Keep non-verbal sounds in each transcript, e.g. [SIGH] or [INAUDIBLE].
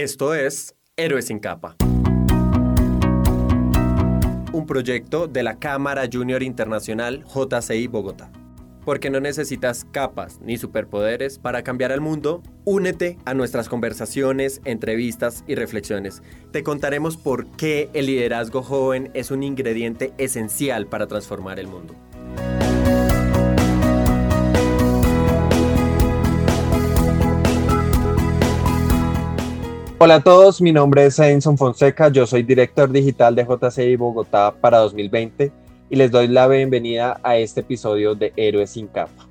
Esto es Héroes sin capa. Un proyecto de la Cámara Junior Internacional JCI Bogotá. Porque no necesitas capas ni superpoderes para cambiar el mundo, únete a nuestras conversaciones, entrevistas y reflexiones. Te contaremos por qué el liderazgo joven es un ingrediente esencial para transformar el mundo. Hola a todos, mi nombre es Edinson Fonseca, yo soy director digital de JCI Bogotá para 2020 y les doy la bienvenida a este episodio de Héroes sin capa.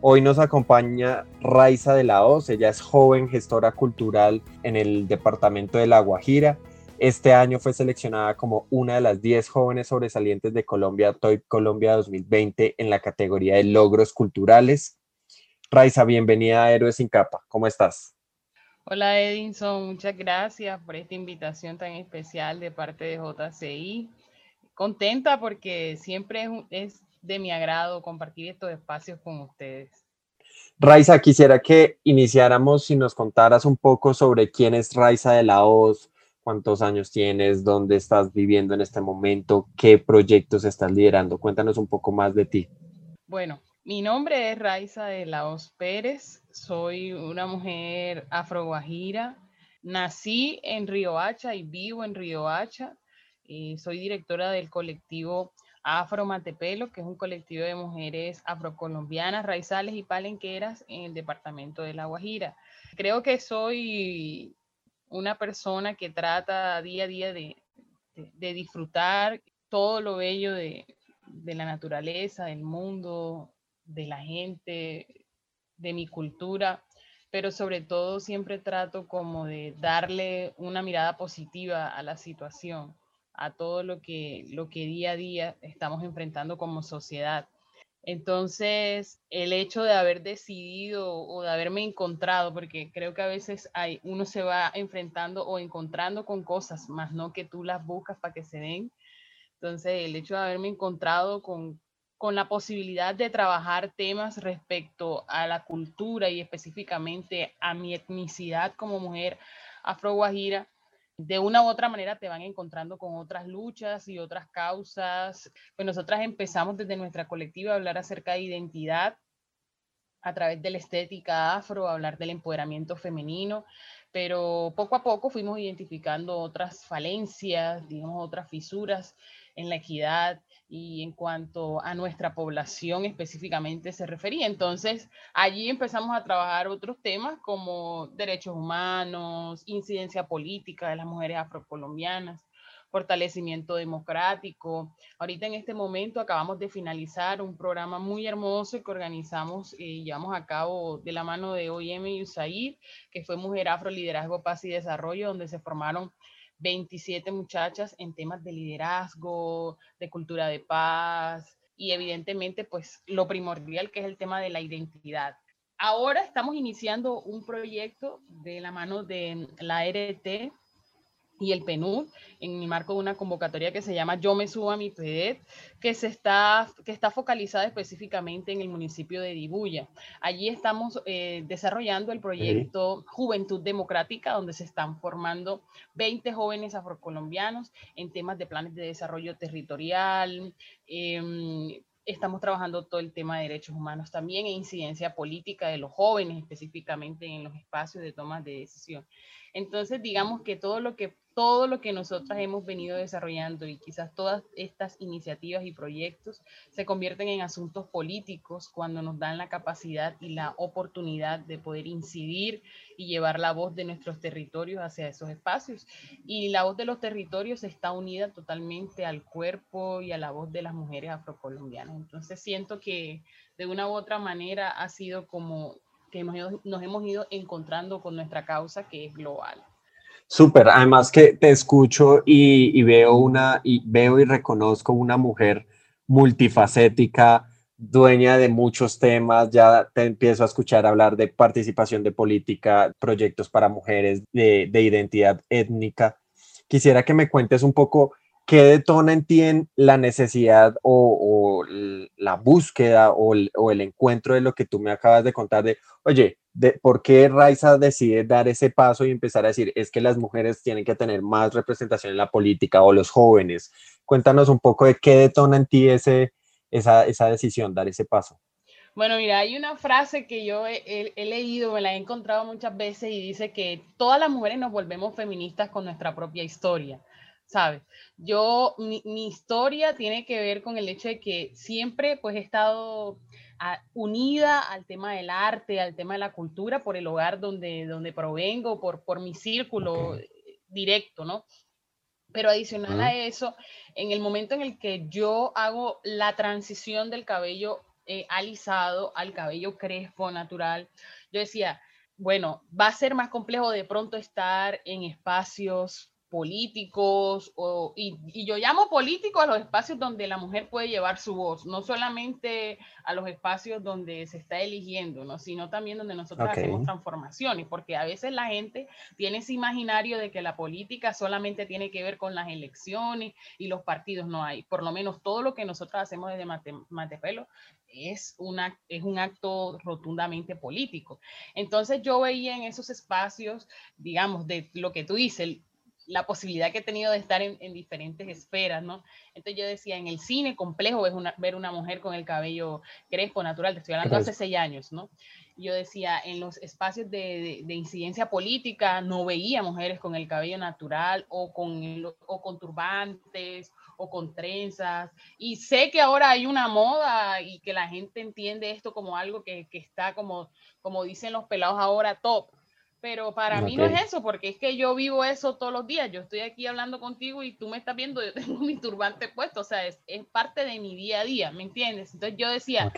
Hoy nos acompaña Raiza de la Hoz, ella es joven gestora cultural en el departamento de La Guajira. Este año fue seleccionada como una de las 10 jóvenes sobresalientes de Colombia TOY Colombia 2020 en la categoría de logros culturales. Raiza, bienvenida a Héroes sin capa, ¿cómo estás? Hola Edinson, muchas gracias por esta invitación tan especial de parte de JCI. Contenta porque siempre es, de mi agrado compartir estos espacios con ustedes. Raiza, quisiera que iniciáramos y nos contaras un poco sobre quién es Raiza de la Hoz, cuántos años tienes, dónde estás viviendo en este momento, qué proyectos estás liderando. Cuéntanos un poco más de ti. Bueno, mi nombre es Raiza de Laos Pérez, soy una mujer afroguajira. Nací en Riohacha y vivo en Riohacha. Eh, soy directora del colectivo Afro Matepelo, que es un colectivo de mujeres afrocolombianas, raizales y palenqueras en el departamento de La Guajira. Creo que soy una persona que trata día a día de, disfrutar todo lo bello de, de la naturaleza, del mundo, de la gente, de mi cultura, pero sobre todo siempre trato como de darle una mirada positiva a la situación, a todo lo que, lo que día a día estamos enfrentando como sociedad. Entonces, el hecho de haber decidido o de haberme encontrado, porque creo que a veces hay, uno se va enfrentando o encontrando con cosas, más no que tú las buscas para que se den. Entonces, el hecho de haberme encontrado con, con la posibilidad de trabajar temas respecto a la cultura y específicamente a mi etnicidad como mujer afro-guajira, de una u otra manera te van encontrando con otras luchas y otras causas. Pues nosotras empezamos desde nuestra colectiva a hablar acerca de identidad a través de la estética afro, a hablar del empoderamiento femenino, pero poco a poco fuimos identificando otras falencias, digamos, otras fisuras en la equidad y en cuanto a nuestra población específicamente se refería. Entonces, allí empezamos a trabajar otros temas como derechos humanos, incidencia política de las mujeres afrocolombianas, fortalecimiento democrático. Ahorita en este momento acabamos de finalizar un programa muy hermoso que organizamos y llevamos a cabo de la mano de OIM y USAID, que fue Mujer Afro, Liderazgo, Paz y Desarrollo, donde se formaron 27 muchachas en temas de liderazgo, de cultura de paz y evidentemente pues lo primordial que es el tema de la identidad. Ahora estamos iniciando un proyecto de la mano de la RT y el PNUD en el marco de una convocatoria que se llama Yo me subo a mi PEDET, que, se está, que está focalizada específicamente en el municipio de Dibuya. Allí estamos eh, desarrollando el proyecto Juventud Democrática, donde se están formando 20 jóvenes afrocolombianos en temas de planes de desarrollo territorial, eh, estamos trabajando todo el tema de derechos humanos también e incidencia política de los jóvenes específicamente en los espacios de toma de decisión. Entonces, digamos que todo lo que todo lo que nosotras hemos venido desarrollando y quizás todas estas iniciativas y proyectos se convierten en asuntos políticos cuando nos dan la capacidad y la oportunidad de poder incidir y llevar la voz de nuestros territorios hacia esos espacios. Y la voz de los territorios está unida totalmente al cuerpo y a la voz de las mujeres afrocolombianas. Entonces siento que de una u otra manera ha sido como que nos hemos ido encontrando con nuestra causa que es global. Súper, además que te escucho y, veo una y veo y reconozco una mujer multifacética, dueña de muchos temas, ya te empiezo a escuchar hablar de participación de política, proyectos para mujeres, de, de identidad étnica. Quisiera que me cuentes un poco ¿qué detona en ti la necesidad o, la búsqueda o el, encuentro de lo que tú me acabas de contar de, oye, de, ¿por qué Raiza decide dar ese paso y empezar a decir, es que las mujeres tienen que tener más representación en la política o los jóvenes? Cuéntanos un poco de qué detona en ti esa, esa decisión, dar ese paso. Bueno, mira, hay una frase que yo he, leído, me la he encontrado muchas veces y dice que todas las mujeres nos volvemos feministas con nuestra propia historia. ¿Sabes? Yo, mi, historia tiene que ver con el hecho de que siempre pues he estado ah, unida al tema del arte, al tema de la cultura, por el hogar donde, donde provengo, por, por mi círculo directo, ¿no? Pero adicional a eso, en el momento en el que yo hago la transición del cabello eh, alisado al cabello crespo natural, yo decía, bueno, va a ser más complejo de pronto estar en espacios políticos, o, y, yo llamo políticos a los espacios donde la mujer puede llevar su voz, no solamente a los espacios donde se está eligiendo, ¿no? sino también donde nosotros hacemos transformaciones, porque a veces la gente tiene ese imaginario de que la política solamente tiene que ver con las elecciones y los partidos no hay. Por lo menos todo lo que nosotros hacemos desde Matepelo es, una, es un acto rotundamente político. Entonces yo veía en esos espacios, digamos, de lo que tú dices, la posibilidad que he tenido de estar en, diferentes esferas, ¿no? Entonces yo decía, en el cine complejo es una, ver una mujer con el cabello crespo, natural, te estoy hablando hace seis años, ¿no? Yo decía, en los espacios de, de, incidencia política no veía mujeres con el cabello natural o con, o con turbantes o con trenzas. Y sé que ahora hay una moda y que la gente entiende esto como algo que, que está como, como dicen los pelados ahora, top pero para mí no es eso, porque es que yo vivo eso todos los días. Yo estoy aquí hablando contigo y tú me estás viendo, yo [LAUGHS] tengo mi turbante puesto, o sea, es, es parte de mi día a día, ¿me entiendes? Entonces yo decía,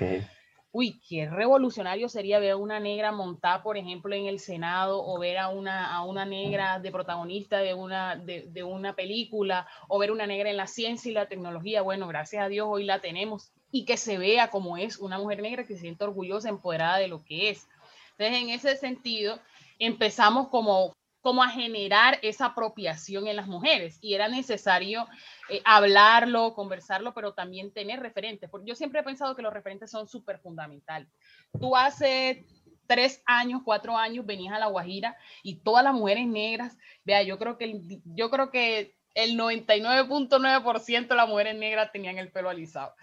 uy, qué revolucionario sería ver a una negra montada, por ejemplo, en el Senado, o ver a una, a una negra de protagonista de una, de, de una película, o ver una negra en la ciencia y la tecnología. Bueno, gracias a Dios hoy la tenemos y que se vea como es una mujer negra que se siente orgullosa, empoderada de lo que es. Entonces, en ese sentido, empezamos como, como a generar esa apropiación en las mujeres y era necesario eh, hablarlo, conversarlo, pero también tener referentes, porque yo siempre he pensado que los referentes son súper fundamentales. Tú hace tres años, cuatro años venías a La Guajira y todas las mujeres negras, vea, yo creo que, yo creo que el 99.9% de las mujeres negras tenían el pelo alisado.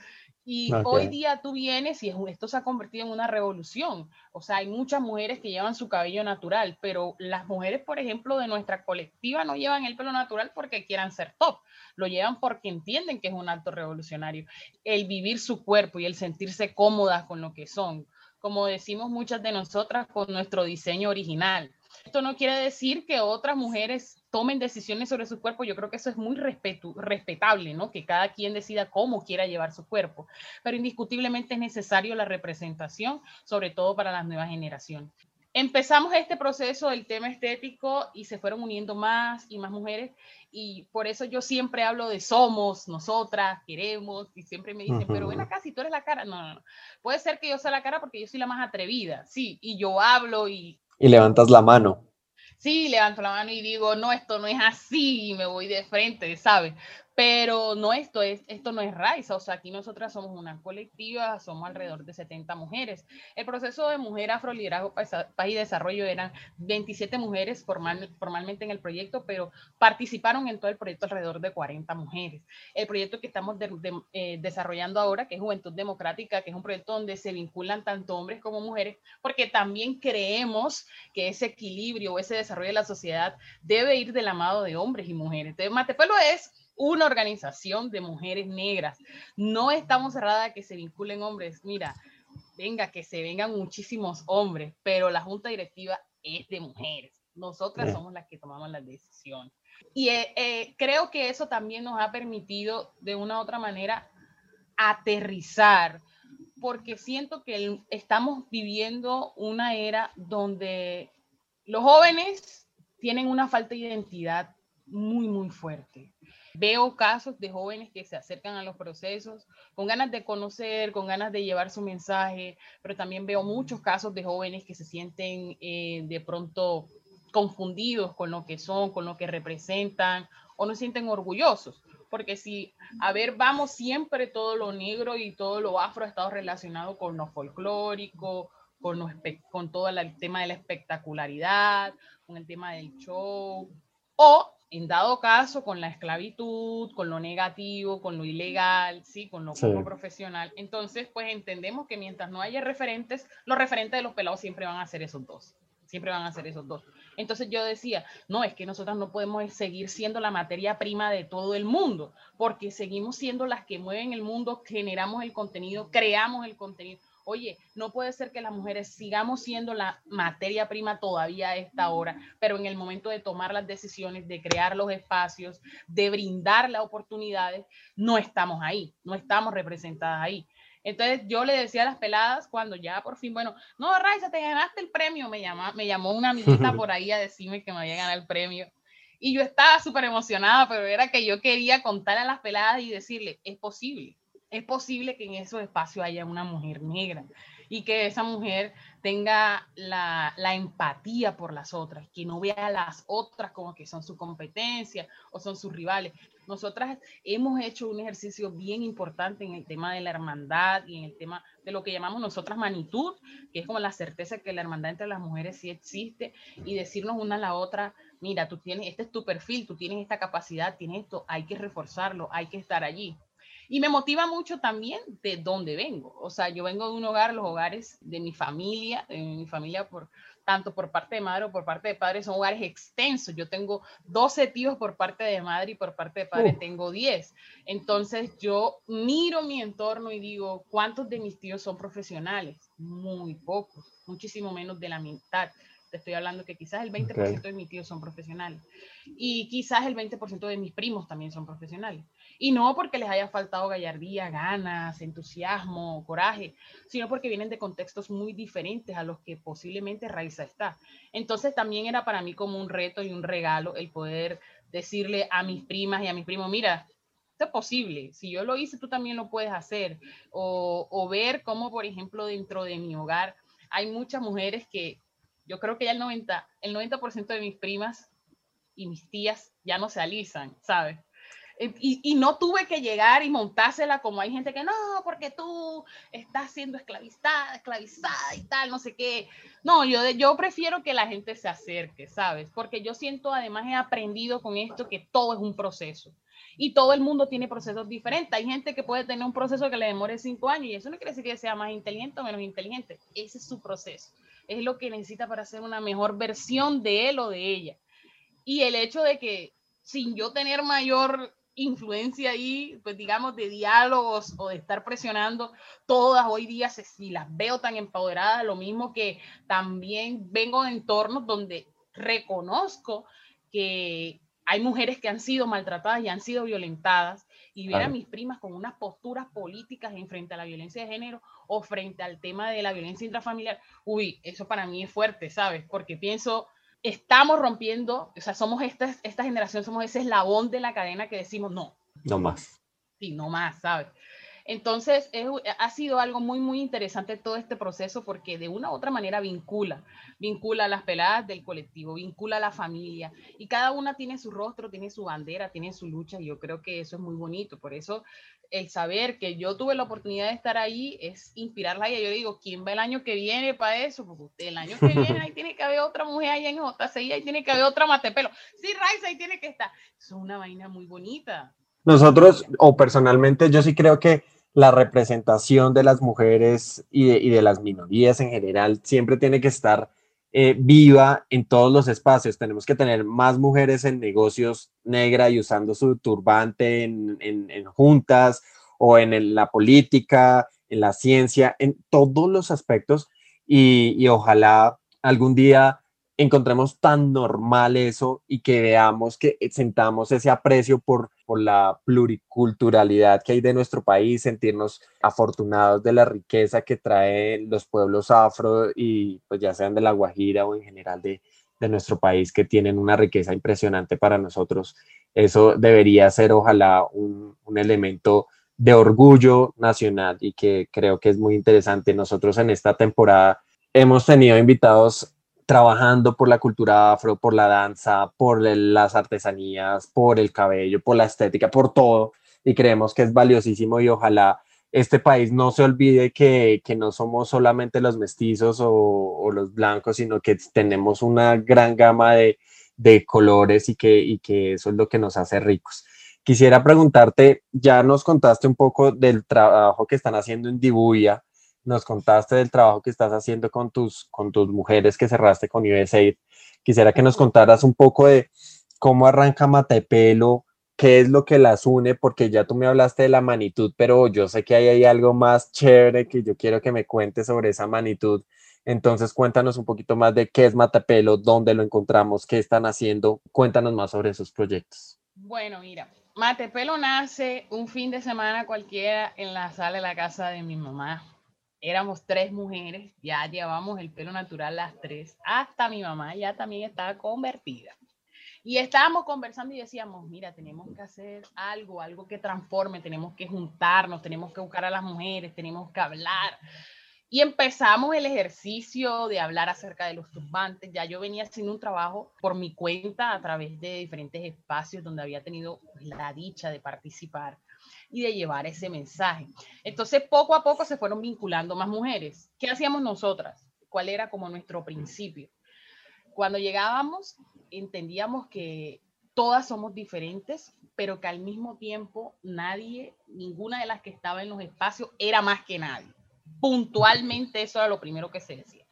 Y hoy día tú vienes y esto se ha convertido en una revolución. O sea, hay muchas mujeres que llevan su cabello natural, pero las mujeres, por ejemplo, de nuestra colectiva no llevan el pelo natural porque quieran ser top. Lo llevan porque entienden que es un acto revolucionario. El vivir su cuerpo y el sentirse cómodas con lo que son. Como decimos muchas de nosotras, con nuestro diseño original. Esto no quiere decir que otras mujeres tomen decisiones sobre su cuerpo, yo creo que eso es muy respetable, ¿no? Que cada quien decida cómo quiera llevar su cuerpo, pero indiscutiblemente es necesario la representación, sobre todo para las nuevas generaciones. Empezamos este proceso del tema estético y se fueron uniendo más y más mujeres. Y por eso yo siempre hablo de somos, nosotras, queremos y siempre me dicen, pero ven acá, si tú eres la cara, no, no, no, puede ser que yo sea la cara porque yo soy la más atrevida, sí, y yo hablo y y levantas la mano sí, levanto la mano y digo, no, esto no es así y me voy de frente, ¿sabes? Pero no, esto, es, esto no es Raiza, o sea, aquí nosotras somos una colectiva, somos alrededor de 70 mujeres. El proceso de Mujer Afro Liderazgo Paz y Desarrollo eran 27 mujeres formal, formalmente en el proyecto, pero participaron en todo el proyecto alrededor de 40 mujeres. El proyecto que estamos eh, desarrollando ahora, que es Juventud Democrática, que es un proyecto donde se vinculan tanto hombres como mujeres, porque también creemos que ese equilibrio o ese desarrollo de la sociedad debe ir de la mano de hombres y mujeres. Entonces, Matepelo es una organización de mujeres negras. No estamos cerradas a que se vinculen hombres. Mira, venga, que se vengan muchísimos hombres, pero la junta directiva es de mujeres. Nosotras somos las que tomamos las decisiones. Y eh, eh, creo que eso también nos ha permitido de una u otra manera aterrizar, porque siento que estamos viviendo una era donde los jóvenes tienen una falta de identidad muy, muy fuerte. Veo casos de jóvenes que se acercan a los procesos con ganas de conocer, con ganas de llevar su mensaje, pero también veo muchos casos de jóvenes que se sienten eh, de pronto confundidos con lo que son, con lo que representan, o no sienten orgullosos, porque si, a ver, vamos siempre todo lo negro y todo lo afro ha estado relacionado con lo folclórico, con, con todo el tema de la espectacularidad, con el tema del show, o en dado caso con la esclavitud, con lo negativo, con lo ilegal, ¿sí? con lo poco profesional. Entonces, pues entendemos que mientras no haya referentes, los referentes de los pelados siempre van a ser esos dos siempre van a ser esos dos. Entonces yo decía, no, es que nosotras no podemos seguir siendo la materia prima de todo el mundo, porque seguimos siendo las que mueven el mundo, generamos el contenido, creamos el contenido. Oye, no puede ser que las mujeres sigamos siendo la materia prima todavía a esta hora, pero en el momento de tomar las decisiones, de crear los espacios, de brindar las oportunidades, no estamos ahí, no estamos representadas ahí. Entonces yo le decía a las peladas cuando ya por fin, bueno, no, Raiza, te ganaste el premio, me, llama, me llamó una amiguita [LAUGHS] por ahí a decirme que me había ganado el premio. Y yo estaba súper emocionada, pero era que yo quería contar a las peladas y decirle, es posible, es posible que en esos espacios haya una mujer negra y que esa mujer tenga la, empatía por las otras, que no vea a las otras como que son su competencia o son sus rivales, nosotras hemos hecho un ejercicio bien importante en el tema de la hermandad y en el tema de lo que llamamos nosotras manitud, que es como la certeza que la hermandad entre las mujeres sí existe y decirnos una a la otra, mira, tú tienes, este es tu perfil, tú tienes esta capacidad, tienes esto, hay que reforzarlo, hay que estar allí. Y me motiva mucho también de dónde vengo. O sea, yo vengo de un hogar, los hogares de mi familia, de mi familia por, tanto por parte de madre o por parte de padre, son hogares extensos. Yo tengo 12 tíos por parte de madre y por parte de padre tengo 10. Entonces yo miro mi entorno y digo, ¿cuántos de mis tíos son profesionales? Muy pocos, muchísimo menos de la mitad. Te estoy hablando que quizás el 20% de mis tíos son profesionales y quizás el 20% de mis primos también son profesionales. Y no porque les haya faltado gallardía, ganas, entusiasmo, coraje, sino porque vienen de contextos muy diferentes a los que posiblemente Raiza está. Entonces también era para mí como un reto y un regalo el poder decirle a mis primas y a mis primos, mira, esto es posible, si yo lo hice, tú también lo puedes hacer. O, o ver cómo, por ejemplo, dentro de mi hogar hay muchas mujeres que yo creo que ya el 90%, el 90 de mis primas y mis tías ya no se alisan, ¿sabes? Eh, y, no tuve que llegar y montársela como hay gente que no, porque tú estás siendo esclavizada, esclavizada y tal, no sé qué. No, yo, yo prefiero que la gente se acerque, ¿sabes? Porque yo siento, además he aprendido con esto que todo es un proceso. Y todo el mundo tiene procesos diferentes. Hay gente que puede tener un proceso que le demore cinco años y eso no quiere decir que sea más inteligente o menos inteligente. Ese es su proceso. Es lo que necesita para ser una mejor versión de él o de ella. Y el hecho de que sin yo tener mayor influencia ahí, pues digamos, de diálogos o de estar presionando, todas hoy día, si las veo tan empoderadas, lo mismo que también vengo de entornos donde reconozco que hay mujeres que han sido maltratadas y han sido violentadas y ver a mis primas con unas posturas políticas en frente a la violencia de género o frente al tema de la violencia intrafamiliar, uy, eso para mí es fuerte, ¿sabes? Porque pienso, estamos rompiendo, o sea, somos esta, esta generación, somos ese eslabón de la cadena que decimos no. No más. Sí, no más, ¿sabes? Entonces, ha sido algo muy, muy interesante todo este proceso porque de una u otra manera vincula, vincula a las peladas del colectivo, vincula a la familia y cada una tiene su rostro, tiene su bandera, tiene su lucha y yo creo que eso es muy bonito. Por eso el saber que yo tuve la oportunidad de estar ahí es inspirarla y yo digo, ¿quién va el año que viene para eso? Porque usted, el año que viene ahí tiene que haber otra mujer allá en JCI, ahí tiene que haber otra matepelo. Sí, Raiza, ahí tiene que estar. Es una vaina muy bonita. Nosotros, o personalmente, yo sí creo que la representación de las mujeres y de, las minorías en general siempre tiene que estar eh, viva en todos los espacios. Tenemos que tener más mujeres en negocios negra y usando su turbante en, juntas o en la política, en la ciencia, en todos los aspectos y, y ojalá algún día encontremos tan normal eso y que veamos que sentamos ese aprecio por, por la pluriculturalidad que hay de nuestro país, sentirnos afortunados de la riqueza que traen los pueblos afro y pues ya sean de La Guajira o en general de, de nuestro país que tienen una riqueza impresionante para nosotros. Eso debería ser ojalá un, un elemento de orgullo nacional y que creo que es muy interesante. Nosotros en esta temporada hemos tenido invitados trabajando por la cultura afro, por la danza, por las artesanías, por el cabello, por la estética, por todo, y creemos que es valiosísimo y ojalá este país no se olvide que, no somos solamente los mestizos o, los blancos, sino que tenemos una gran gama de, colores y que, y que eso es lo que nos hace ricos. Quisiera preguntarte, ya nos contaste un poco del trabajo que están haciendo en Dibuya, nos contaste del trabajo que estás haciendo con tus, con tus mujeres que cerraste con USAID. Quisiera que nos contaras un poco de cómo arranca Matepelo, qué es lo que las une, porque ya tú me hablaste de la magnitud, pero yo sé que hay, hay algo más chévere que yo quiero que me cuentes sobre esa magnitud. Entonces cuéntanos un poquito más de qué es Matepelo, dónde lo encontramos, qué están haciendo. Cuéntanos más sobre esos proyectos. Bueno, mira, Matepelo nace un fin de semana cualquiera en la sala de la casa de mi mamá éramos tres mujeres, ya llevamos el pelo natural las tres, hasta mi mamá ya también estaba convertida. Y estábamos conversando y decíamos, mira, tenemos que hacer algo, algo que transforme, tenemos que juntarnos, tenemos que buscar a las mujeres, tenemos que hablar. Y empezamos el ejercicio de hablar acerca de los turbantes. Ya yo venía haciendo un trabajo por mi cuenta a través de diferentes espacios donde había tenido la dicha de participar y de llevar ese mensaje. Entonces, poco a poco se fueron vinculando más mujeres. ¿Qué hacíamos nosotras? ¿Cuál era como nuestro principio? Cuando llegábamos, entendíamos que todas somos diferentes, pero que al mismo tiempo nadie, ninguna de las que estaba en los espacios era más que nadie. Puntualmente eso era lo primero que se decía.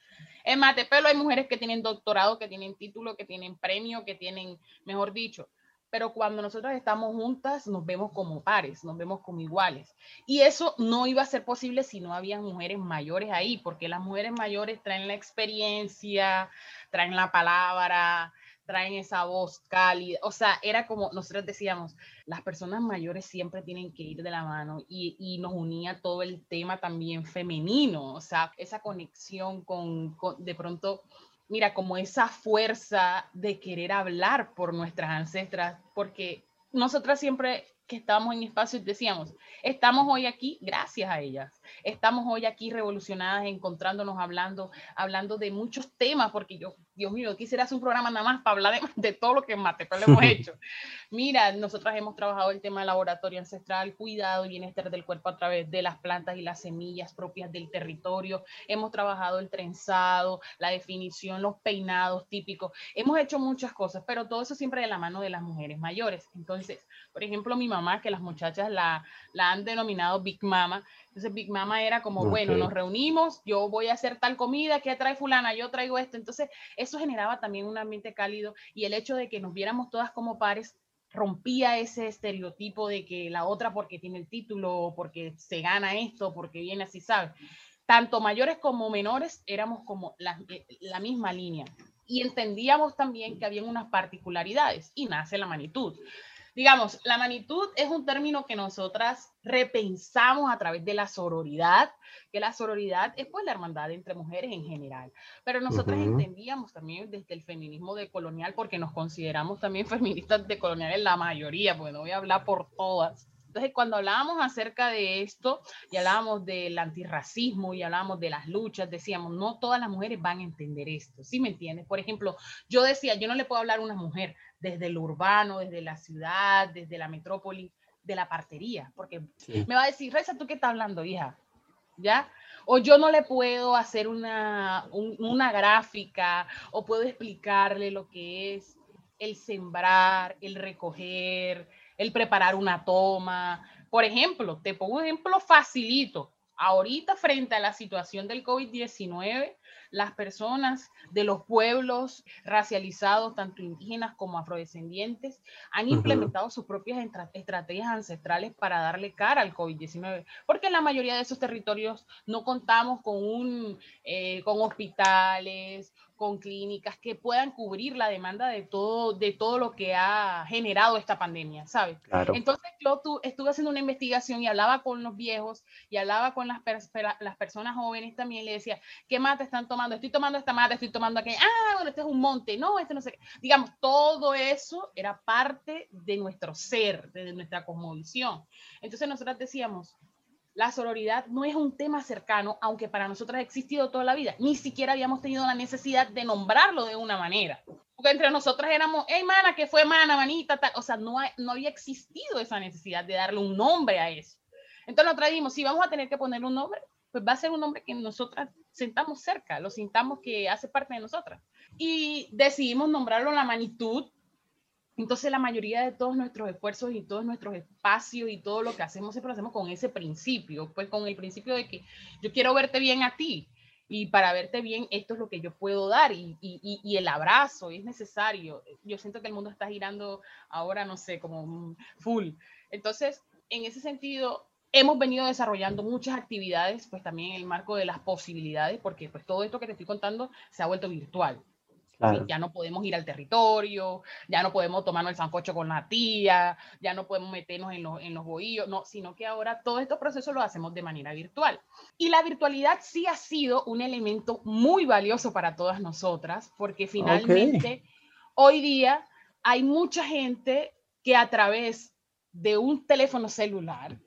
En Matepelo hay mujeres que tienen doctorado, que tienen título, que tienen premio, que tienen, mejor dicho, pero cuando nosotros estamos juntas nos vemos como pares, nos vemos como iguales. Y eso no iba a ser posible si no había mujeres mayores ahí, porque las mujeres mayores traen la experiencia, traen la palabra, traen esa voz cálida. O sea, era como nosotros decíamos, las personas mayores siempre tienen que ir de la mano y, y nos unía todo el tema también femenino, o sea, esa conexión con, con de pronto mira, como esa fuerza de querer hablar por nuestras ancestras, porque nosotras siempre que estábamos en espacios decíamos, estamos hoy aquí gracias a ellas, estamos hoy aquí revolucionadas, encontrándonos, hablando, hablando de muchos temas, porque yo Dios mío, quisiera hacer un programa nada más para hablar de, [LAUGHS] todo lo que en Matepel hemos [LAUGHS] hecho. Mira, nosotras hemos trabajado el tema de laboratorio ancestral, cuidado y bienestar del cuerpo a través de las plantas y las semillas propias del territorio. Hemos trabajado el trenzado, la definición, los peinados típicos. Hemos hecho muchas cosas, pero todo eso siempre de la mano de las mujeres mayores. Entonces, por ejemplo, mi mamá, que las muchachas la, la han denominado Big Mama, entonces Big Mama era como, bueno, nos reunimos, yo voy a hacer tal comida, ¿qué trae fulana? Yo traigo esto. Entonces eso generaba también un ambiente cálido y el hecho de que nos viéramos todas como pares rompía ese estereotipo de que la otra porque tiene el título, porque se gana esto, porque viene así, ¿sabes? Tanto mayores como menores éramos como la, eh, la misma línea y entendíamos también que había unas particularidades y nace la magnitud digamos, la magnitud es un término que nosotras repensamos a través de la sororidad, que la sororidad es pues la hermandad entre mujeres en general, pero nosotras entendíamos también desde el feminismo decolonial, porque nos consideramos también [LAUGHS] feministas decoloniales la mayoría, porque no voy a hablar por todas. Entonces, cuando hablábamos acerca de esto y hablábamos del antirracismo y hablábamos de las luchas, decíamos, no todas las mujeres van a entender esto, ¿sí me entiendes? Por ejemplo, yo decía, yo no le puedo hablar a una mujer desde el urbano, desde la ciudad, desde la metrópoli, de la partería, porque me va a decir, Reza, ¿tú qué estás hablando, hija? ¿Ya? O yo no le puedo hacer una, una gráfica o puedo explicarle lo que es el sembrar, el recoger, el preparar una toma. Por ejemplo, te pongo un ejemplo facilito. Ahorita frente a la situación del COVID-19, las personas de los pueblos racializados, tanto indígenas como afrodescendientes, han implementado sus propias estrategias ancestrales para darle cara al COVID-19, porque en la mayoría de esos territorios no contamos con, un, eh, con hospitales, con clínicas que puedan cubrir la demanda de todo, de todo lo que ha generado esta pandemia, ¿sabes? Entonces yo estuve haciendo una investigación y hablaba con los viejos y hablaba con las, las personas jóvenes también, le decía, ¿qué mate están tomando? Estoy tomando esta mate, estoy tomando aquella, ah, bueno, este es un monte, no, este no sé qué. Digamos, todo eso era parte de nuestro ser, de nuestra cosmovisión. Entonces nosotros decíamos, la sororidad no es un tema cercano, aunque para nosotras ha existido toda la vida. Ni siquiera habíamos tenido la necesidad de nombrarlo de una manera. Porque entre nosotras éramos, hey, mana, que fue mana, manita, tal. O sea, no, no había existido esa necesidad de darle un nombre a eso. Entonces nos traímos, si vamos a tener que ponerle un nombre, pues va a ser un nombre que nosotras sentamos cerca, lo sintamos que hace parte de nosotras. Y decidimos nombrarlo la magnitud entonces la mayoría de todos nuestros esfuerzos y todos nuestros espacios y todo lo que hacemos siempre lo hacemos con ese principio, pues con el principio de que yo quiero verte bien a ti y para verte bien esto es lo que yo puedo dar y, y, y el abrazo es necesario. Yo siento que el mundo está girando ahora, no sé, como full. Entonces, en ese sentido, hemos venido desarrollando muchas actividades, pues también en el marco de las posibilidades, porque pues todo esto que te estoy contando se ha vuelto virtual. Ya no podemos ir al territorio, ya no podemos tomarnos el sancocho con la tía, ya no podemos meternos en los, en los bohíos, no, sino que ahora todos estos procesos los hacemos de manera virtual. Y la virtualidad sí ha sido un elemento muy valioso para todas nosotras, porque finalmente hoy día hay mucha gente que a través de un teléfono celular,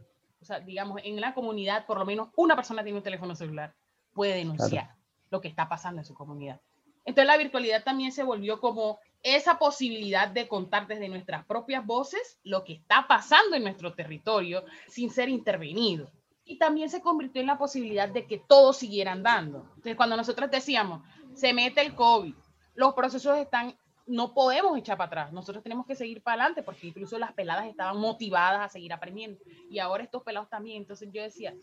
o sea, digamos, en la comunidad, por lo menos una persona tiene un teléfono celular, puede denunciar lo que está pasando en su comunidad. Entonces la virtualidad también se volvió como esa posibilidad de contar desde nuestras propias voces lo que está pasando en nuestro territorio sin ser intervenido. Y también se convirtió en la posibilidad de que todos siguieran dando. Entonces cuando nosotros decíamos, se mete el COVID, los procesos están, no podemos echar para atrás, nosotros tenemos que seguir para adelante porque incluso las peladas estaban motivadas a seguir aprendiendo y ahora estos pelados también. Entonces yo decía,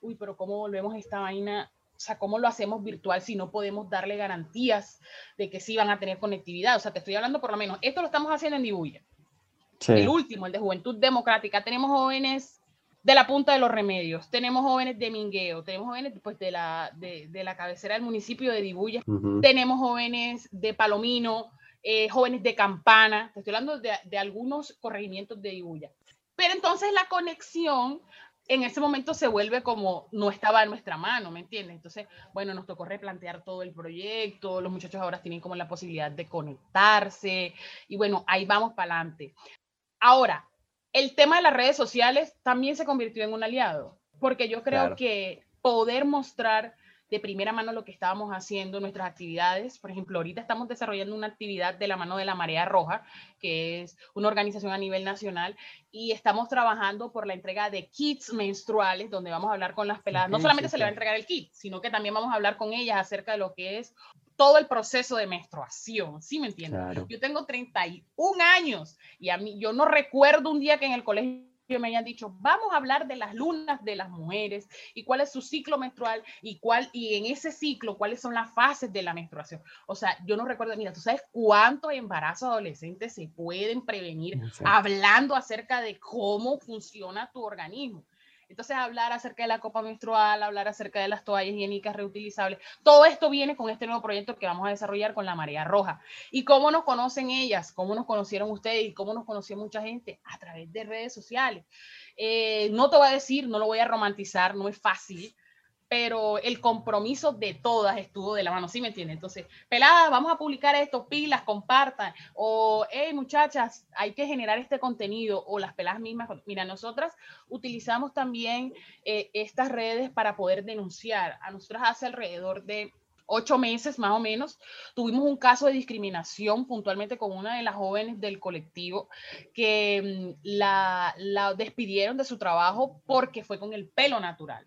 uy, pero ¿cómo volvemos a esta vaina o sea, ¿cómo lo hacemos virtual si no podemos darle garantías de que sí van a tener conectividad? O sea, te estoy hablando por lo menos, esto lo estamos haciendo en Dibuya. El último, el de Juventud Democrática. Tenemos jóvenes de la punta de los remedios, tenemos jóvenes de Mingueo, tenemos jóvenes pues, de, la, de, de la cabecera del municipio de Dibuya, tenemos jóvenes de Palomino, eh, jóvenes de Campana, te estoy hablando de, de algunos corregimientos de Dibuya. Pero entonces la conexión en ese momento se vuelve como no estaba en nuestra mano, ¿me entiendes? Entonces, bueno, nos tocó replantear todo el proyecto, los muchachos ahora tienen como la posibilidad de conectarse y bueno, ahí vamos para adelante. Ahora, el tema de las redes sociales también se convirtió en un aliado, porque yo creo que poder mostrar de primera mano lo que estábamos haciendo, nuestras actividades. Por ejemplo, ahorita estamos desarrollando una actividad de la mano de la Marea Roja, que es una organización a nivel nacional, y estamos trabajando por la entrega de kits menstruales, donde vamos a hablar con las peladas. no solamente se le va a entregar el kit, sino que también vamos a hablar con ellas acerca de lo que es todo el proceso de menstruación, ¿sí me entiendes? Yo tengo 31 años y a mí yo no recuerdo un día que en el colegio me hayan dicho, vamos a hablar de las lunas de las mujeres y cuál es su ciclo menstrual y cuál y en ese ciclo cuáles son las fases de la menstruación. O sea, yo no recuerdo, mira, tú sabes cuántos embarazos adolescentes se pueden prevenir hablando acerca de cómo funciona tu organismo. Entonces, hablar acerca de la copa menstrual, hablar acerca de las toallas higiénicas reutilizables, todo esto viene con este nuevo proyecto que vamos a desarrollar con la Marea Roja. ¿Y cómo nos conocen ellas? ¿Cómo nos conocieron ustedes? ¿Y cómo nos conoció mucha gente? A través de redes sociales. Eh, no te voy a decir, no lo voy a romantizar, no es fácil, pero el compromiso de todas estuvo de la mano, ¿sí me entiendes? Entonces, peladas, vamos a publicar esto, pilas, compartan, o, hey, muchachas, hay que generar este contenido, o las peladas mismas. Mira, nosotras utilizamos también eh, estas redes para poder denunciar. A nosotras hace alrededor de ocho meses más o menos, tuvimos un caso de discriminación puntualmente con una de las jóvenes del colectivo que mm, la, la despidieron de su trabajo porque fue con el pelo natural.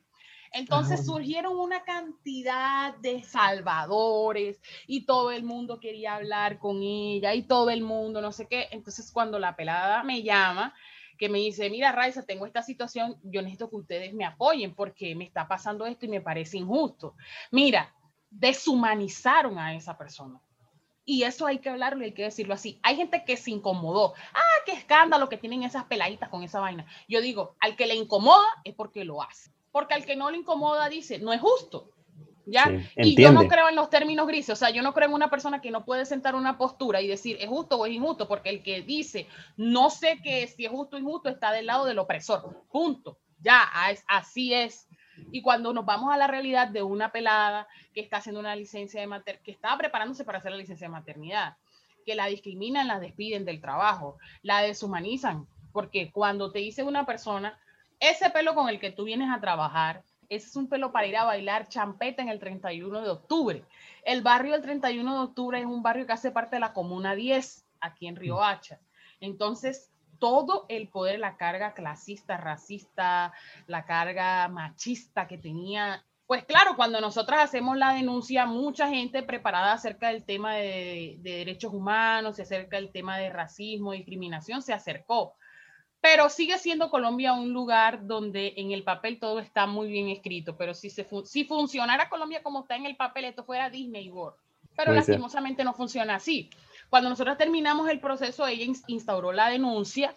Entonces surgieron una cantidad de salvadores y todo el mundo quería hablar con ella y todo el mundo, no sé qué. Entonces cuando la pelada me llama, que me dice, mira, Raiza, tengo esta situación, yo necesito que ustedes me apoyen porque me está pasando esto y me parece injusto. Mira, deshumanizaron a esa persona. Y eso hay que hablarlo y hay que decirlo así. Hay gente que se incomodó. Ah, qué escándalo que tienen esas peladitas con esa vaina. Yo digo, al que le incomoda es porque lo hace porque al que no le incomoda dice, no es justo. ¿Ya? y yo no creo en los términos grises, o sea, yo no creo en una persona que no puede sentar una postura y decir es justo o es injusto, porque el que dice no sé qué si es justo o injusto está del lado del opresor. Punto. Ya, así es. Y cuando nos vamos a la realidad de una pelada que está haciendo una licencia de maternidad, que está preparándose para hacer la licencia de maternidad, que la discriminan, la despiden del trabajo, la deshumanizan, porque cuando te dice una persona, ese pelo con el que tú vienes a trabajar, ese es un pelo para ir a bailar champeta en el 31 de octubre. El barrio del 31 de octubre es un barrio que hace parte de la Comuna 10, aquí en Río Hacha. Entonces, todo el poder, la carga clasista, racista, la carga machista que tenía pues claro, cuando nosotras hacemos la denuncia, mucha gente preparada acerca del tema de, derechos humanos, y acerca del tema de racismo, discriminación, se acercó. Pero sigue siendo Colombia un lugar donde en el papel todo está muy bien escrito. Pero si, se si funcionara Colombia como está en el papel, esto fuera Disney World. Pero lastimosamente no funciona así. Cuando nosotros terminamos el proceso, ella instauró la denuncia,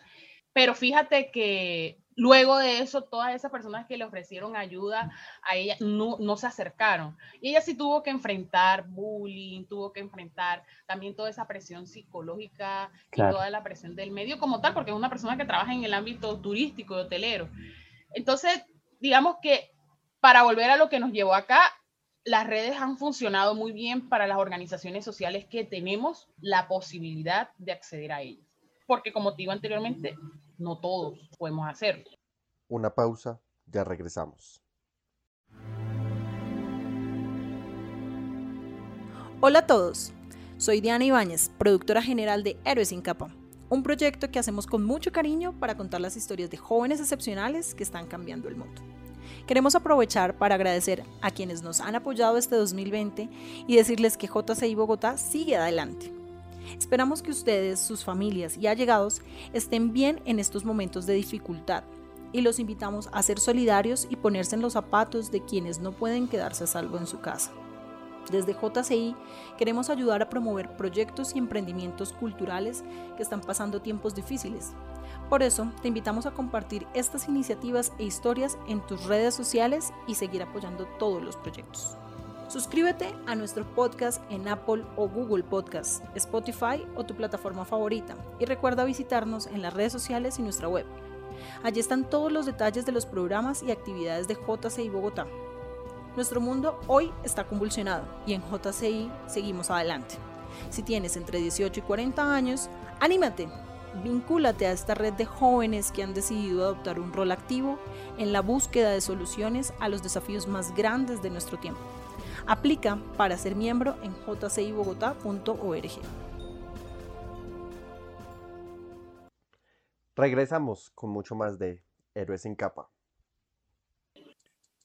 pero fíjate que Luego de eso, todas esas personas que le ofrecieron ayuda a ella no, no, se acercaron. Y ella sí tuvo que enfrentar bullying, tuvo que enfrentar también toda esa presión psicológica y toda la presión del medio como tal, porque es una persona que trabaja en el ámbito turístico y hotelero. Entonces, digamos que para volver a lo que nos llevó acá, las redes han funcionado muy bien para las organizaciones sociales que tenemos la posibilidad de acceder a ellas. Porque como te digo anteriormente, no todos podemos hacerlo. Una pausa, ya regresamos. Hola a todos, soy Diana Ibáñez, productora general de Héroes sin capa, un proyecto que hacemos con mucho cariño para contar las historias de jóvenes excepcionales que están cambiando el mundo. Queremos aprovechar para agradecer a quienes nos han apoyado este 2020 y decirles que JCI Bogotá sigue adelante Esperamos que ustedes, sus familias y allegados estén bien en estos momentos de dificultad y los invitamos a ser solidarios y ponerse en los zapatos de quienes no pueden quedarse a salvo en su casa. Desde JCI queremos ayudar a promover proyectos y emprendimientos culturales que están pasando tiempos difíciles. Por eso, te invitamos a compartir estas iniciativas e historias en tus redes sociales y seguir apoyando todos los proyectos. Suscríbete a nuestro podcast en Apple o Google Podcast, Spotify o tu plataforma favorita y recuerda visitarnos en las redes sociales y nuestra web. Allí están todos los detalles de los programas y actividades de JCI Bogotá. Nuestro mundo hoy está convulsionado y en JCI seguimos adelante. Si tienes entre 18 y 40 años, anímate, vincúlate a esta red de jóvenes que han decidido adoptar un rol activo en la búsqueda de soluciones a los desafíos más grandes de nuestro tiempo. Aplica para ser miembro en jcibogotá.org. Regresamos con mucho más de Héroes en Capa.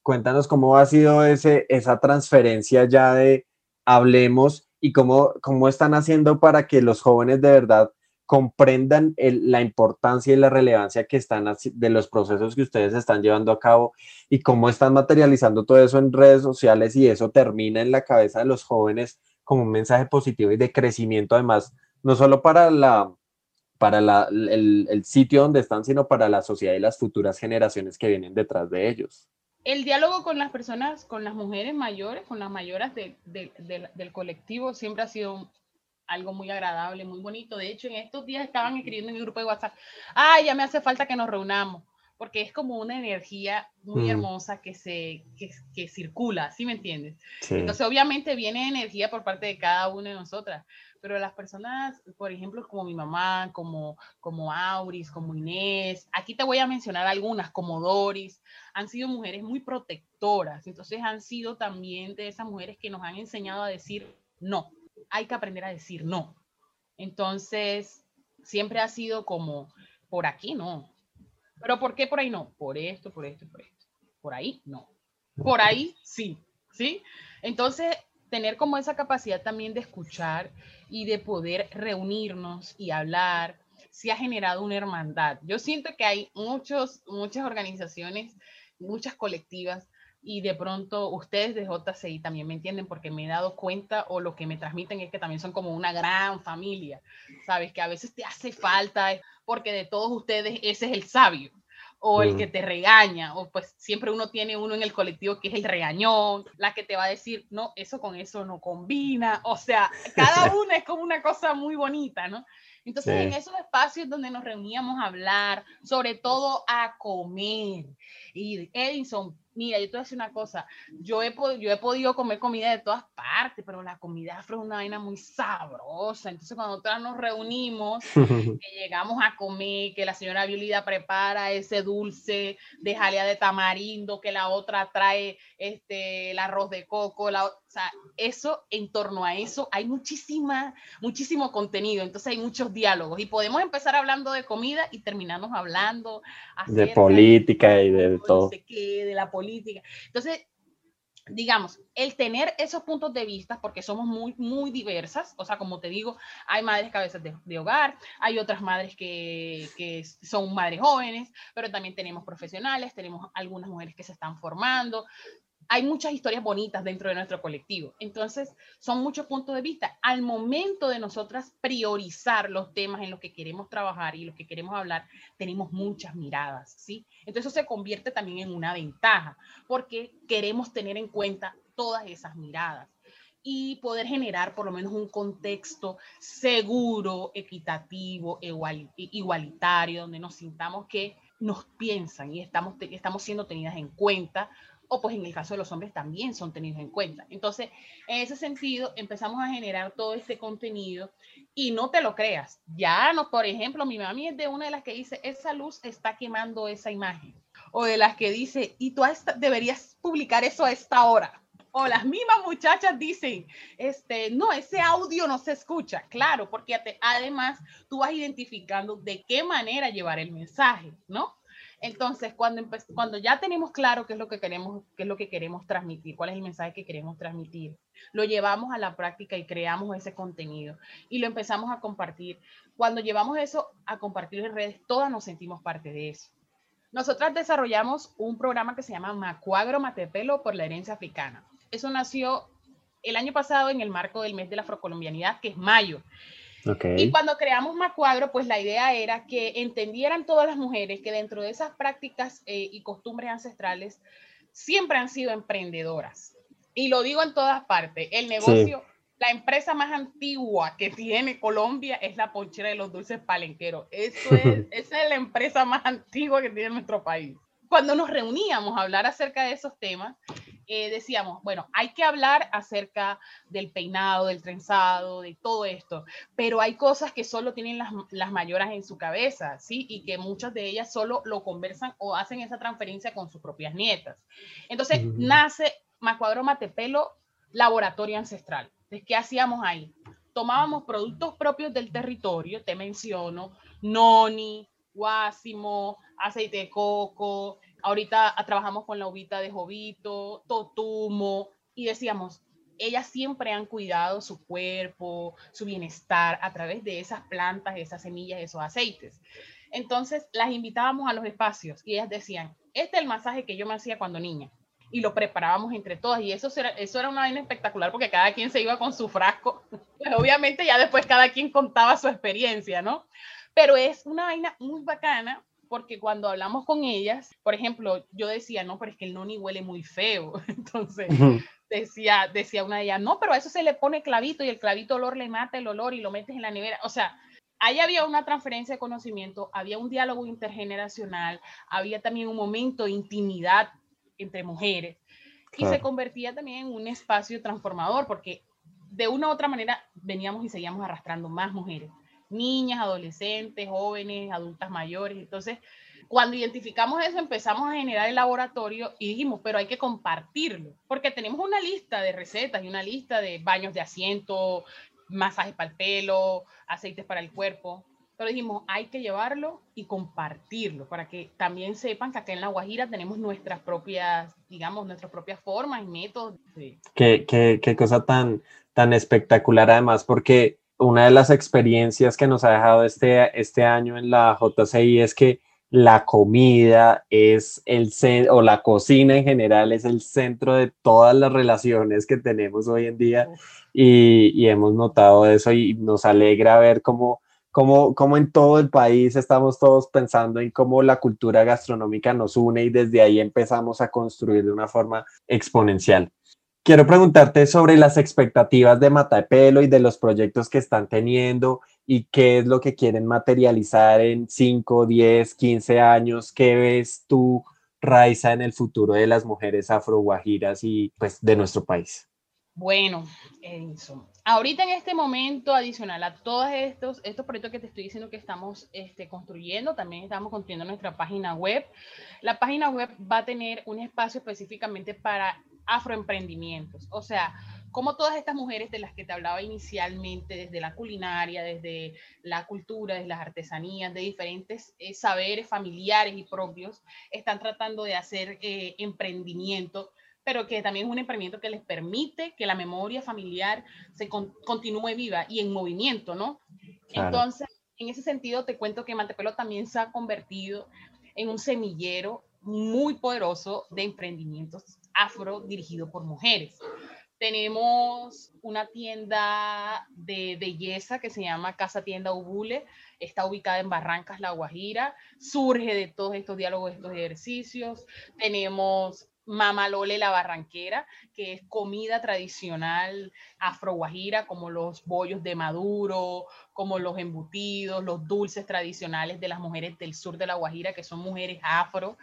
Cuéntanos cómo ha sido ese, esa transferencia ya de hablemos y cómo, cómo están haciendo para que los jóvenes de verdad comprendan la importancia y la relevancia que están de los procesos que ustedes están llevando a cabo y cómo están materializando todo eso en redes sociales y eso termina en la cabeza de los jóvenes como un mensaje positivo y de crecimiento además, no solo para la para el, el sitio donde están, sino para la sociedad y las futuras generaciones que vienen detrás de ellos. El diálogo con las personas, con las mujeres mayores, con las mayoras del colectivo, siempre ha sido algo muy agradable, muy bonito. De hecho, en estos días estaban escribiendo en mi grupo de WhatsApp, ay, ya me hace falta que nos reunamos, porque es como una energía muy mm. hermosa que, se, que, circula, ¿sí me entiendes? Entonces, obviamente viene energía por parte de cada una de nosotras, pero las personas, por ejemplo, como mi mamá, como, como Auris, como Inés, aquí te voy a mencionar algunas, como Doris, han sido mujeres muy protectoras, entonces han sido también de esas mujeres que nos han enseñado a decir no, hay que aprender a decir no. Entonces, siempre ha sido como, por aquí no. Pero ¿por qué por ahí no? Por esto, por esto, por esto. Por ahí no. Por ahí sí, ¿sí? Entonces, tener como esa capacidad también de escuchar y de poder reunirnos y hablar, sí ha generado una hermandad. Yo siento que hay muchos, muchas organizaciones, muchas colectivas y de pronto ustedes de JCI también me entienden porque me he dado cuenta o lo que me transmiten es que también son como una gran familia, ¿sabes? Que a veces te hace falta porque de todos ustedes ese es el sabio o el que te regaña, o pues siempre uno tiene uno en el colectivo que es el regañón, la que te va a decir, no, eso con eso no combina, o sea, [LAUGHS] cada uno es como una cosa muy bonita, ¿no? Entonces, en esos espacios donde nos reuníamos a hablar, sobre todo a comer, y Edison, Mira, yo te voy a decir una cosa, yo he, yo he podido comer comida de todas partes, pero la comida afro es una vaina muy sabrosa. Entonces, cuando nosotros nos reunimos, [LAUGHS] que llegamos a comer, que la señora Violida prepara ese dulce de jalea de tamarindo, que la otra trae este, el arroz de coco, la, o sea, eso, en torno a eso, hay muchísima, muchísimo contenido, entonces hay muchos diálogos y podemos empezar hablando de comida y terminamos hablando de política y de, todo. de la política. Entonces, digamos, el tener esos puntos de vista, porque somos muy, muy diversas, o sea, como te digo, hay madres cabezas de, de hogar, hay otras madres que, que, son madres jóvenes, pero también tenemos profesionales, tenemos algunas mujeres que se están formando, hay muchas historias bonitas dentro de nuestro colectivo. Entonces, son muchos puntos de vista. Al momento de nosotras priorizar los temas en los que queremos trabajar y los que queremos hablar, tenemos muchas miradas, ¿sí? Entonces, eso se convierte también en una ventaja, porque queremos tener en cuenta todas esas miradas y poder generar por lo menos un contexto seguro, equitativo, igualitario, donde nos sintamos que nos piensan y estamos, estamos siendo tenidas en cuenta o pues en el caso de los hombres también son tenidos en cuenta. Entonces, en ese sentido, empezamos a generar todo este contenido y no te lo creas. Ya, no, por ejemplo, mi mami es de una de las que dice, esa luz está quemando esa imagen. O de las que dice, y tú deberías publicar eso a esta hora. O las mismas muchachas dicen, este, no, ese audio no se escucha. Claro, porque además tú vas identificando de qué manera llevar el mensaje, ¿no? Entonces, cuando, cuando ya tenemos claro qué es lo que queremos, qué es lo que queremos transmitir, cuál es el mensaje que queremos transmitir, lo llevamos a la práctica y creamos ese contenido y lo empezamos a compartir. Cuando llevamos eso a compartir en redes, todas nos sentimos parte de eso. Nosotras desarrollamos un programa que se llama Macuagro Matepelo por la herencia africana. Eso nació el año pasado en el marco del mes de la afrocolombianidad, que es mayo. Y cuando creamos Macuagro, pues la idea era que entendieran todas las mujeres que dentro de esas prácticas eh, y costumbres ancestrales siempre han sido emprendedoras. Y lo digo en todas partes, el negocio, la empresa más antigua que tiene Colombia es la ponchera de los dulces palenqueros. Eso es, [LAUGHS] esa es la empresa más antigua que tiene nuestro país. Cuando nos reuníamos a hablar acerca de esos temas, eh, decíamos, bueno, hay que hablar acerca del peinado, del trenzado, de todo esto, pero hay cosas que solo tienen las, las mayoras en su cabeza, ¿sí? Y que muchas de ellas solo lo conversan o hacen esa transferencia con sus propias nietas. Entonces, nace Macuadro Matepelo Laboratorio Ancestral. ¿Qué hacíamos ahí? Tomábamos productos propios del territorio, te menciono, noni, guásimo, aceite de coco, ahorita trabajamos con la uvita de jovito, totumo, y decíamos, ellas siempre han cuidado su cuerpo, su bienestar a través de esas plantas, esas semillas, esos aceites. Entonces las invitábamos a los espacios y ellas decían, este es el masaje que yo me hacía cuando niña. Y lo preparábamos entre todas y eso era, eso era una vaina espectacular porque cada quien se iba con su frasco. [LAUGHS] Pues obviamente ya después cada quien contaba su experiencia, ¿no? Pero es una vaina muy bacana porque cuando hablamos con ellas, por ejemplo, yo decía, no, pero es que el noni huele muy feo. [LAUGHS] Entonces, decía, decía una de ellas, no, pero a eso se le pone clavito y el clavito olor le mata el olor y lo metes en la nevera. O sea, ahí había una transferencia de conocimiento, había un diálogo intergeneracional, había también un momento de intimidad entre mujeres y se convertía también en un espacio transformador porque de una u otra manera veníamos y seguíamos arrastrando más mujeres niñas, adolescentes, jóvenes, adultas mayores. Entonces, cuando identificamos eso, empezamos a generar el laboratorio y dijimos, pero hay que compartirlo, porque tenemos una lista de recetas y una lista de baños de asiento, masajes para el pelo, aceites para el cuerpo. Pero dijimos, hay que llevarlo y compartirlo para que también sepan que acá en La Guajira tenemos nuestras propias, digamos, nuestras propias formas y métodos. Qué, qué, qué cosa tan, tan espectacular además, porque una de las experiencias que nos ha dejado este, este año en la JCI es que la comida es el o la cocina en general es el centro de todas las relaciones que tenemos hoy en día y, y, hemos notado eso y nos alegra ver cómo, cómo, cómo en todo el país estamos todos pensando en cómo la cultura gastronómica nos une y desde ahí empezamos a construir de una forma exponencial. Quiero preguntarte sobre las expectativas de Matapelo y de los proyectos que están teniendo y qué es lo que quieren materializar en 5, 10, 15 años. ¿Qué ves tú Raiza en el futuro de las mujeres afroguajiras y pues de nuestro país? Bueno, Edison, ahorita en este momento, adicional a todos estos, estos proyectos que te estoy diciendo que estamos este, construyendo, también estamos construyendo nuestra página web. La página web va a tener un espacio específicamente para afroemprendimientos, o sea, como todas estas mujeres de las que te hablaba inicialmente, desde la culinaria, desde la cultura, desde las artesanías, de diferentes eh, saberes familiares y propios, están tratando de hacer eh, emprendimiento pero que también es un emprendimiento que les permite que la memoria familiar se continúe viva y en movimiento, ¿no? Entonces, en ese sentido, te cuento que Mantepelo también se ha convertido en un semillero muy poderoso de emprendimientos afro dirigido por mujeres. Tenemos una tienda de belleza que se llama Casa Tienda Ubule, está ubicada en Barrancas, La Guajira, surge de todos estos diálogos, estos ejercicios. Tenemos Mama Lole la Barranquera, que es comida tradicional afro-guajira, como los bollos de maduro, como los embutidos, los dulces tradicionales de las mujeres del sur de la Guajira, que son mujeres afro.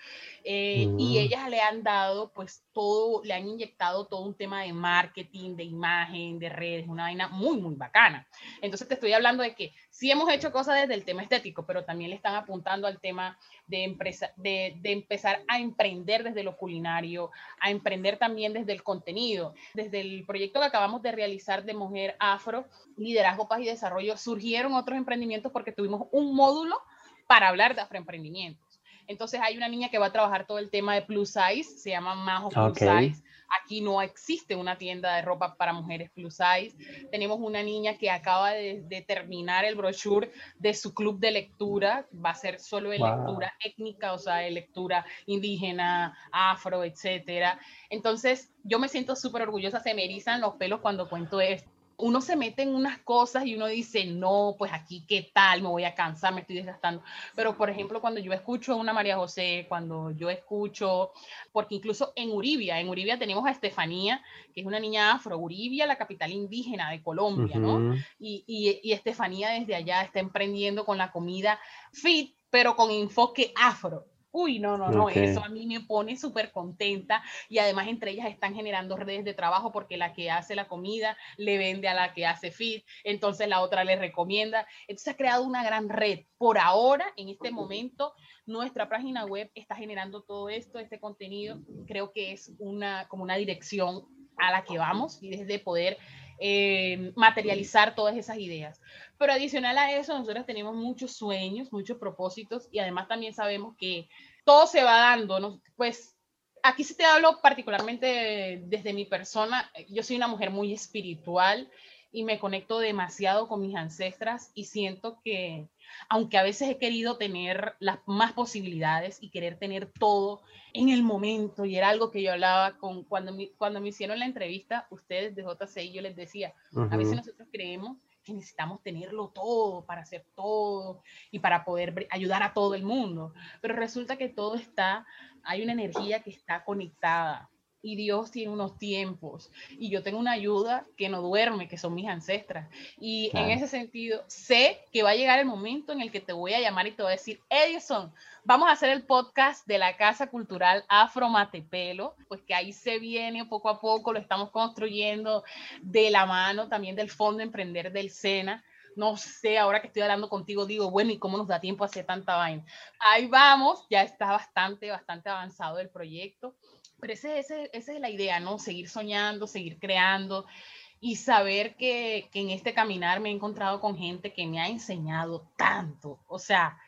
Eh, y mm. ellas le han dado, pues, todo, le han inyectado todo un tema de marketing, de imagen, de redes, una vaina muy, muy bacana. Entonces te estoy hablando de que sí hemos hecho cosas desde el tema estético, pero también le están apuntando al tema de, empresa, de, de empezar a emprender desde lo culinario, a emprender también desde el contenido. Desde el proyecto que acabamos de realizar de Mujer Afro, Liderazgo, Paz y Desarrollo, surgieron otros emprendimientos porque tuvimos un módulo para hablar de afroemprendimientos. Entonces hay una niña que va a trabajar todo el tema de plus size, se llama Majo Plus Size. Aquí no existe una tienda de ropa para mujeres plus size. Tenemos una niña que acaba de, terminar el brochure de su club de lectura. Va a ser solo de lectura étnica, o sea, de lectura indígena, afro, etcétera. Entonces, yo me siento súper orgullosa, se me erizan los pelos cuando cuento esto uno se mete en unas cosas y uno dice, no, pues aquí qué tal, me voy a cansar, me estoy desgastando. Pero, por ejemplo, cuando yo escucho a una María José, cuando yo escucho, porque incluso en Uribia, en Uribia tenemos a Estefanía, que es una niña afro, Uribia, la capital indígena de Colombia, ¿no? Y, y, y Estefanía desde allá está emprendiendo con la comida fit, pero con enfoque afro. Uy, no, no, no, eso a mí me pone súper contenta y además entre ellas están generando redes de trabajo porque la que hace la comida le vende a la que hace fit, entonces la otra le recomienda. Entonces ha creado una gran red. Por ahora, en este momento, nuestra página web está generando todo esto, este contenido. Creo que es una, como una dirección a la que vamos y desde poder eh, materializar todas esas ideas. Pero adicional a eso, nosotros tenemos muchos sueños, muchos propósitos y además también sabemos que todo se va dando. Pues aquí sí te hablo particularmente desde mi persona. Yo soy una mujer muy espiritual y me conecto demasiado con mis ancestras y siento que, aunque a veces he querido tener las más posibilidades y querer tener todo en el momento, y era algo que yo hablaba con cuando me, cuando me hicieron la entrevista, ustedes de JCI, yo les decía, a veces nosotros creemos que necesitamos tenerlo todo para hacer todo y para poder ayudar a todo el mundo. Pero resulta que todo está, hay una energía que está conectada y Dios tiene unos tiempos y yo tengo una ayuda que no duerme, que son mis ancestras. Y en ese sentido, sé que va a llegar el momento en el que te voy a llamar y te voy a decir, Edison, vamos a hacer el podcast de la Casa Cultural Afro Matepelo, pues que ahí se viene poco a poco, lo estamos construyendo de la mano también del Fondo Emprender del SENA no sé, ahora que estoy hablando contigo, digo, bueno, ¿y cómo nos da tiempo a hacer tanta vaina? Ahí vamos, ya está bastante, bastante avanzado el proyecto. Pero ese, ese, esa es la idea, ¿no? Seguir soñando, seguir creando y saber que, que, en este caminar me he encontrado con gente que me ha enseñado tanto. O sea,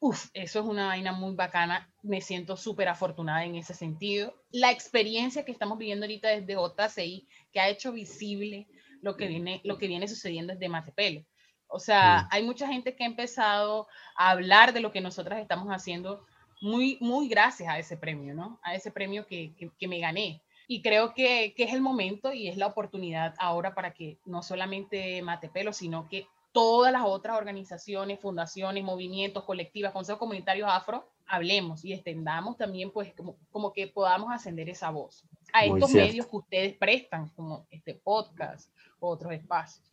uf, eso es una vaina muy bacana. Me siento súper afortunada en ese sentido. La experiencia que estamos viviendo ahorita desde JCI, que ha hecho visible lo que viene, lo que viene sucediendo desde Matepelo. O sea, hay mucha gente que ha empezado a hablar de lo que nosotras estamos haciendo muy, muy gracias a ese premio, ¿no? A ese premio que, que, me gané. Y creo que, que, es el momento y es la oportunidad ahora para que no solamente Matepelo, sino que todas las otras organizaciones, fundaciones, movimientos, colectivas, consejos comunitarios afro, hablemos y extendamos también, pues, como, como que podamos ascender esa voz a estos medios que ustedes prestan, como este podcast o otros espacios.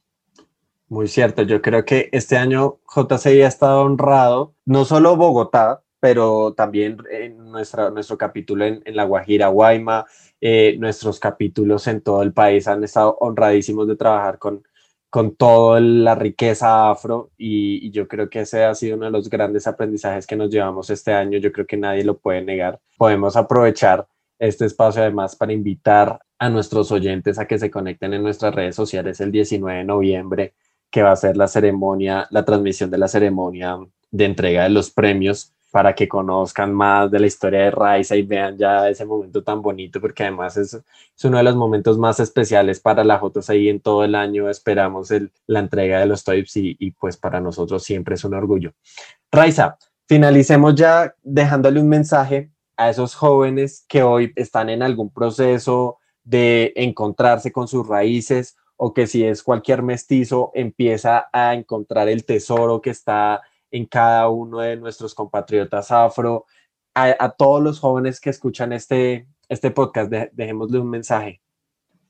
Muy cierto, yo creo que este año JCI ha estado honrado, no solo Bogotá, pero también en nuestra, nuestro capítulo en, La Guajira, Guayma, eh, nuestros capítulos en todo el país han estado honradísimos de trabajar con, con toda la riqueza afro y, yo creo que ese ha sido uno de los grandes aprendizajes que nos llevamos este año. Yo creo que nadie lo puede negar. Podemos aprovechar este espacio además para invitar a nuestros oyentes a que se conecten en nuestras redes sociales el 19 de noviembre, que va a ser la ceremonia, la transmisión de la ceremonia de entrega de los premios para que conozcan más de la historia de Raiza y vean ya ese momento tan bonito, porque además es, uno de los momentos más especiales para la JCI en todo el año. Esperamos la entrega de los TOIPs y, y, pues para nosotros siempre es un orgullo. Raiza, finalicemos ya dejándole un mensaje a esos jóvenes que hoy están en algún proceso de encontrarse con sus raíces o que si es cualquier mestizo empieza a encontrar el tesoro que está en cada uno de nuestros compatriotas afro, a, todos los jóvenes que escuchan este, este podcast, dejémosle un mensaje.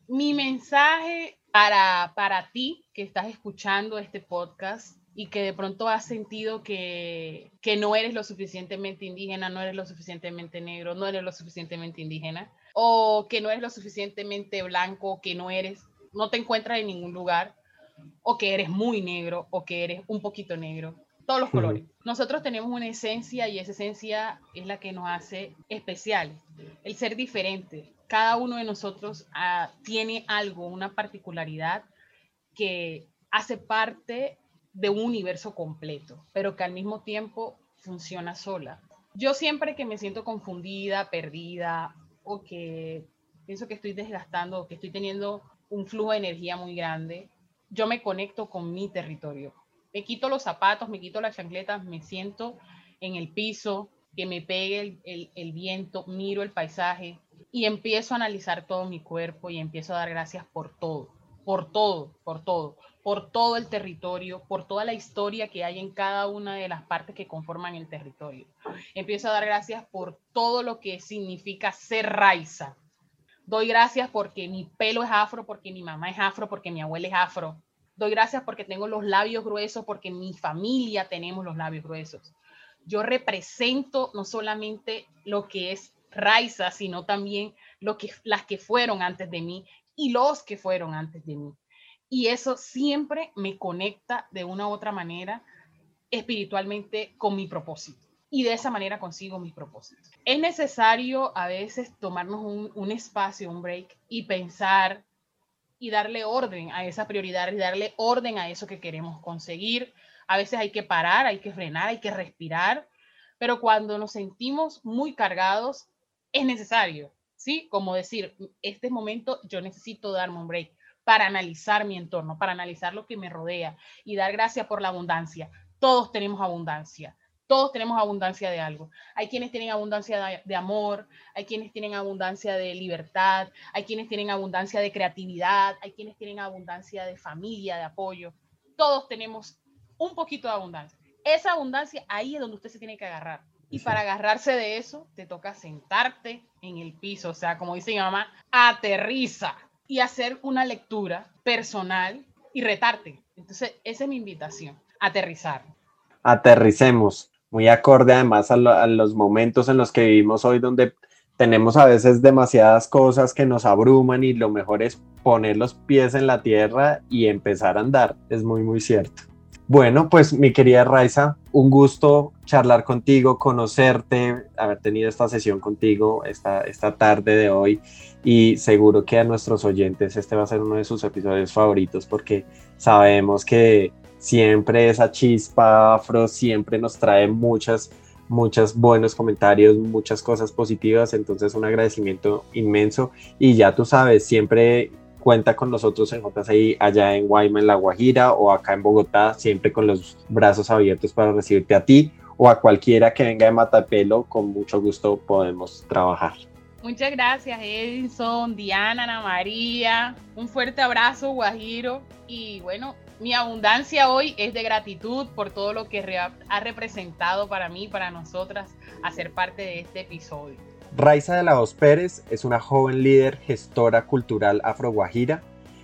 Mi mensaje para, para ti que estás escuchando este podcast y que de pronto has sentido que, que no eres lo suficientemente indígena, no eres lo suficientemente negro, no eres lo suficientemente indígena, o que no eres lo suficientemente blanco, que no eres, no te encuentras en ningún lugar, o que eres muy negro, o que eres un poquito negro todos los colores. Nosotros tenemos una esencia y esa esencia es la que nos hace especiales, el ser diferente. Cada uno de nosotros ah, tiene algo, una particularidad que hace parte de un universo completo, pero que al mismo tiempo funciona sola. Yo siempre que me siento confundida, perdida o que pienso que estoy desgastando o que estoy teniendo un flujo de energía muy grande, yo me conecto con mi territorio, me quito los zapatos, me quito las chancletas, me siento en el piso, que me pegue el, viento, miro el paisaje y empiezo a analizar todo mi cuerpo y empiezo a dar gracias por todo, por todo, por todo, por todo el territorio, por toda la historia que hay en cada una de las partes que conforman el territorio. Empiezo a dar gracias por todo lo que significa ser raiza. Doy gracias porque mi pelo es afro, porque mi mamá es afro, porque mi abuela es afro, Doy gracias porque tengo los labios gruesos, porque mi familia tenemos los labios gruesos. Yo represento no solamente lo que es Raiza, sino también lo que, las que fueron antes de mí y los que fueron antes de mí. Y eso siempre me conecta de una u otra manera espiritualmente con mi propósito. Y de esa manera consigo mis propósitos. Es necesario a veces tomarnos un, un espacio, un break y pensar y darle orden a esa prioridad y darle orden a eso que queremos conseguir. A veces hay que parar, hay que frenar, hay que respirar, pero cuando nos sentimos muy cargados, es necesario, ¿sí? Como decir, este momento yo necesito darme un break para analizar mi entorno, para analizar lo que me rodea y dar gracias por la abundancia. Todos tenemos abundancia todos tenemos abundancia de algo. Hay quienes tienen abundancia de, amor, hay quienes tienen abundancia de libertad, hay quienes tienen abundancia de creatividad, hay quienes tienen abundancia de familia, de apoyo. Todos tenemos un poquito de abundancia. Esa abundancia ahí es donde usted se tiene que agarrar. Y para agarrarse de eso, te toca sentarte en el piso, o sea, como dice mi mamá, aterriza y hacer una lectura personal y retarte. Entonces, esa es mi invitación, aterrizar. Aterricemos muy acorde además a, los momentos en los que vivimos hoy donde tenemos a veces demasiadas cosas que nos abruman y lo mejor es poner los pies en la tierra y empezar a andar. Es muy, muy cierto. Bueno, pues mi querida Raiza, un gusto charlar contigo, conocerte, haber tenido esta sesión contigo esta, esta tarde de hoy y seguro que a nuestros oyentes este va a ser uno de sus episodios favoritos porque sabemos que siempre esa chispa afro siempre nos trae muchas, muchos buenos comentarios, muchas cosas positivas, entonces un agradecimiento inmenso. Y ya tú sabes, siempre cuenta con nosotros en JCI allá en Guayma, en La Guajira o acá en Bogotá, siempre con los brazos abiertos para recibirte a ti o a cualquiera que venga de Matapelo, con mucho gusto podemos trabajar. Muchas gracias Edison, Diana, Ana María, un fuerte abrazo Guajiro. Y bueno, mi abundancia hoy es de gratitud por todo lo que ha representado para mí, para nosotras, hacer parte de este episodio. Raiza de la Voz Pérez es una joven líder gestora cultural afroguajira.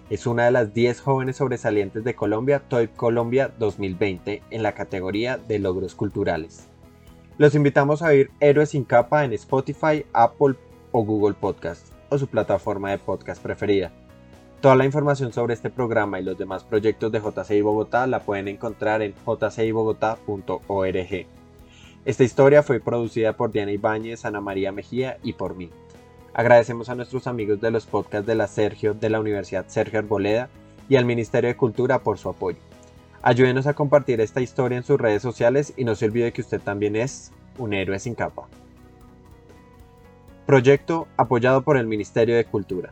Es una de las 10 jóvenes sobresalientes de Colombia, TOIP Colombia 2020, en la categoría de logros culturales. Los invitamos a oír Héroes sin capa en Spotify, Apple o Google Podcast o su plataforma de podcast preferida. Toda la información sobre este programa y los demás proyectos de JCI Bogotá la pueden encontrar en jcibogotá.org. Esta historia fue producida por Diana Ibáñez, Ana María Mejía y por mí. Agradecemos a nuestros amigos de los podcasts de la Sergio de la Universidad Sergio Arboleda y al Ministerio de Cultura por su apoyo. Ayúdenos a compartir esta historia en sus redes sociales y no se olvide que usted también es un héroe sin capa. Proyecto apoyado por el Ministerio de Cultura.